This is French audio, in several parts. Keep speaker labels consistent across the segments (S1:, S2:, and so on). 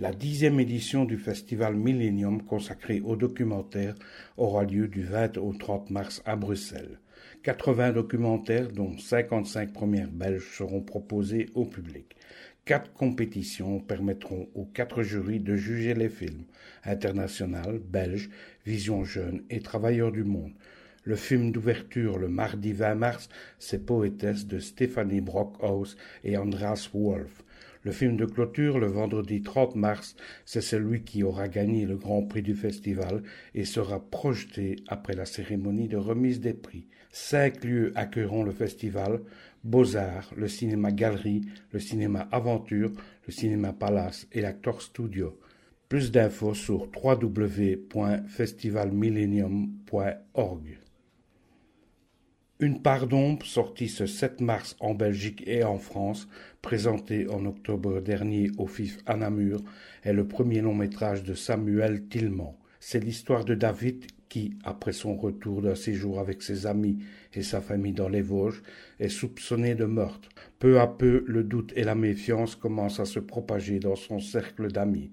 S1: La dixième édition du festival Millennium consacré au documentaire aura lieu du 20 au 30 mars à Bruxelles. 80 documentaires, dont 55 premières belges, seront proposés au public. Quatre compétitions permettront aux quatre jurys de juger les films international, belge, vision jeune et travailleurs du monde. Le film d'ouverture le mardi 20 mars, c'est Poétesse de Stéphanie Brockhaus et Andras Wolf. Le film de clôture, le vendredi 30 mars, c'est celui qui aura gagné le Grand Prix du festival et sera projeté après la cérémonie de remise des prix. Cinq lieux accueilleront le festival Beaux-Arts, le cinéma Galerie, le cinéma Aventure, le cinéma Palace et l'Actor Studio. Plus d'infos sur www.festivalmillennium.org. Une part d'ombre, sortie ce 7 mars en Belgique et en France, présenté en octobre dernier au FIF à Namur, est le premier long métrage de Samuel Tillman. C'est l'histoire de David qui, après son retour d'un séjour avec ses amis et sa famille dans les Vosges, est soupçonné de meurtre. Peu à peu, le doute et la méfiance commencent à se propager dans son cercle d'amis.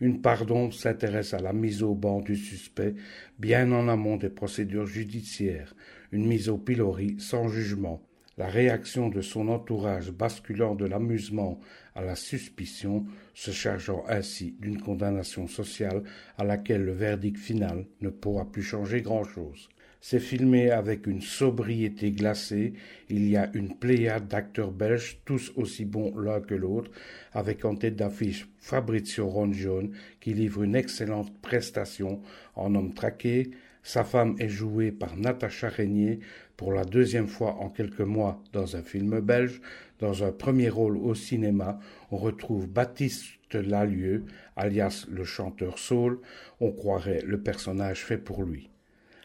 S1: Une pardon s'intéresse à la mise au banc du suspect bien en amont des procédures judiciaires, une mise au pilori sans jugement. La réaction de son entourage basculant de l'amusement à la suspicion, se chargeant ainsi d'une condamnation sociale à laquelle le verdict final ne pourra plus changer grand-chose. C'est filmé avec une sobriété glacée. Il y a une pléiade d'acteurs belges, tous aussi bons l'un que l'autre, avec en tête d'affiche Fabrizio Rongione, qui livre une excellente prestation en homme traqué. Sa femme est jouée par Natacha Régnier pour la deuxième fois en quelques mois dans un film belge. Dans un premier rôle au cinéma, on retrouve Baptiste Lalieu, alias le chanteur Saul. On croirait le personnage fait pour lui.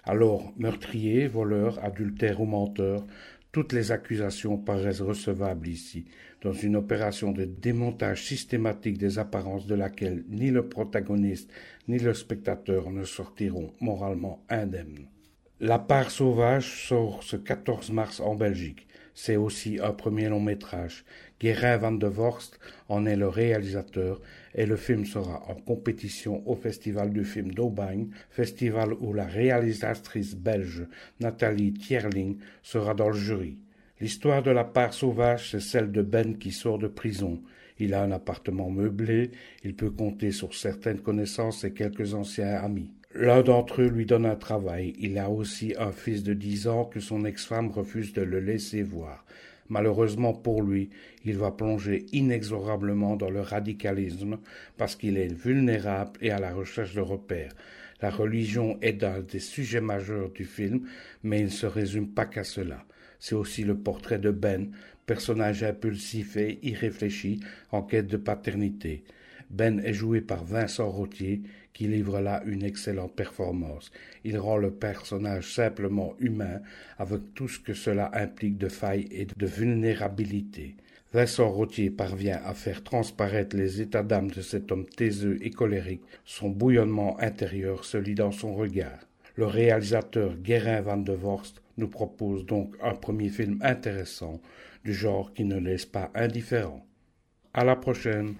S1: Alors, meurtrier, voleur, adultère ou menteur, toutes les accusations paraissent recevables ici, dans une opération de démontage systématique des apparences de laquelle ni le protagoniste ni le spectateur ne sortiront moralement indemnes. La part sauvage sort ce 14 mars en Belgique. C'est aussi un premier long métrage. Guérin van de Vorst en est le réalisateur et le film sera en compétition au Festival du film d'Aubagne, festival où la réalisatrice belge Nathalie Tierling sera dans le jury. L'histoire de la part sauvage, c'est celle de Ben qui sort de prison. Il a un appartement meublé, il peut compter sur certaines connaissances et quelques anciens amis. L'un d'entre eux lui donne un travail. Il a aussi un fils de dix ans que son ex-femme refuse de le laisser voir. Malheureusement pour lui, il va plonger inexorablement dans le radicalisme parce qu'il est vulnérable et à la recherche de repères. La religion est un des sujets majeurs du film, mais il ne se résume pas qu'à cela. C'est aussi le portrait de Ben, personnage impulsif et irréfléchi en quête de paternité. Ben est joué par Vincent Rottier, qui livre là une excellente performance. Il rend le personnage simplement humain, avec tout ce que cela implique de failles et de vulnérabilité. Vincent Rottier parvient à faire transparaître les états d'âme de cet homme taiseux et colérique. Son bouillonnement intérieur se lit dans son regard. Le réalisateur Guérin van de Vorst nous propose donc un premier film intéressant, du genre qui ne laisse pas indifférent. À la prochaine.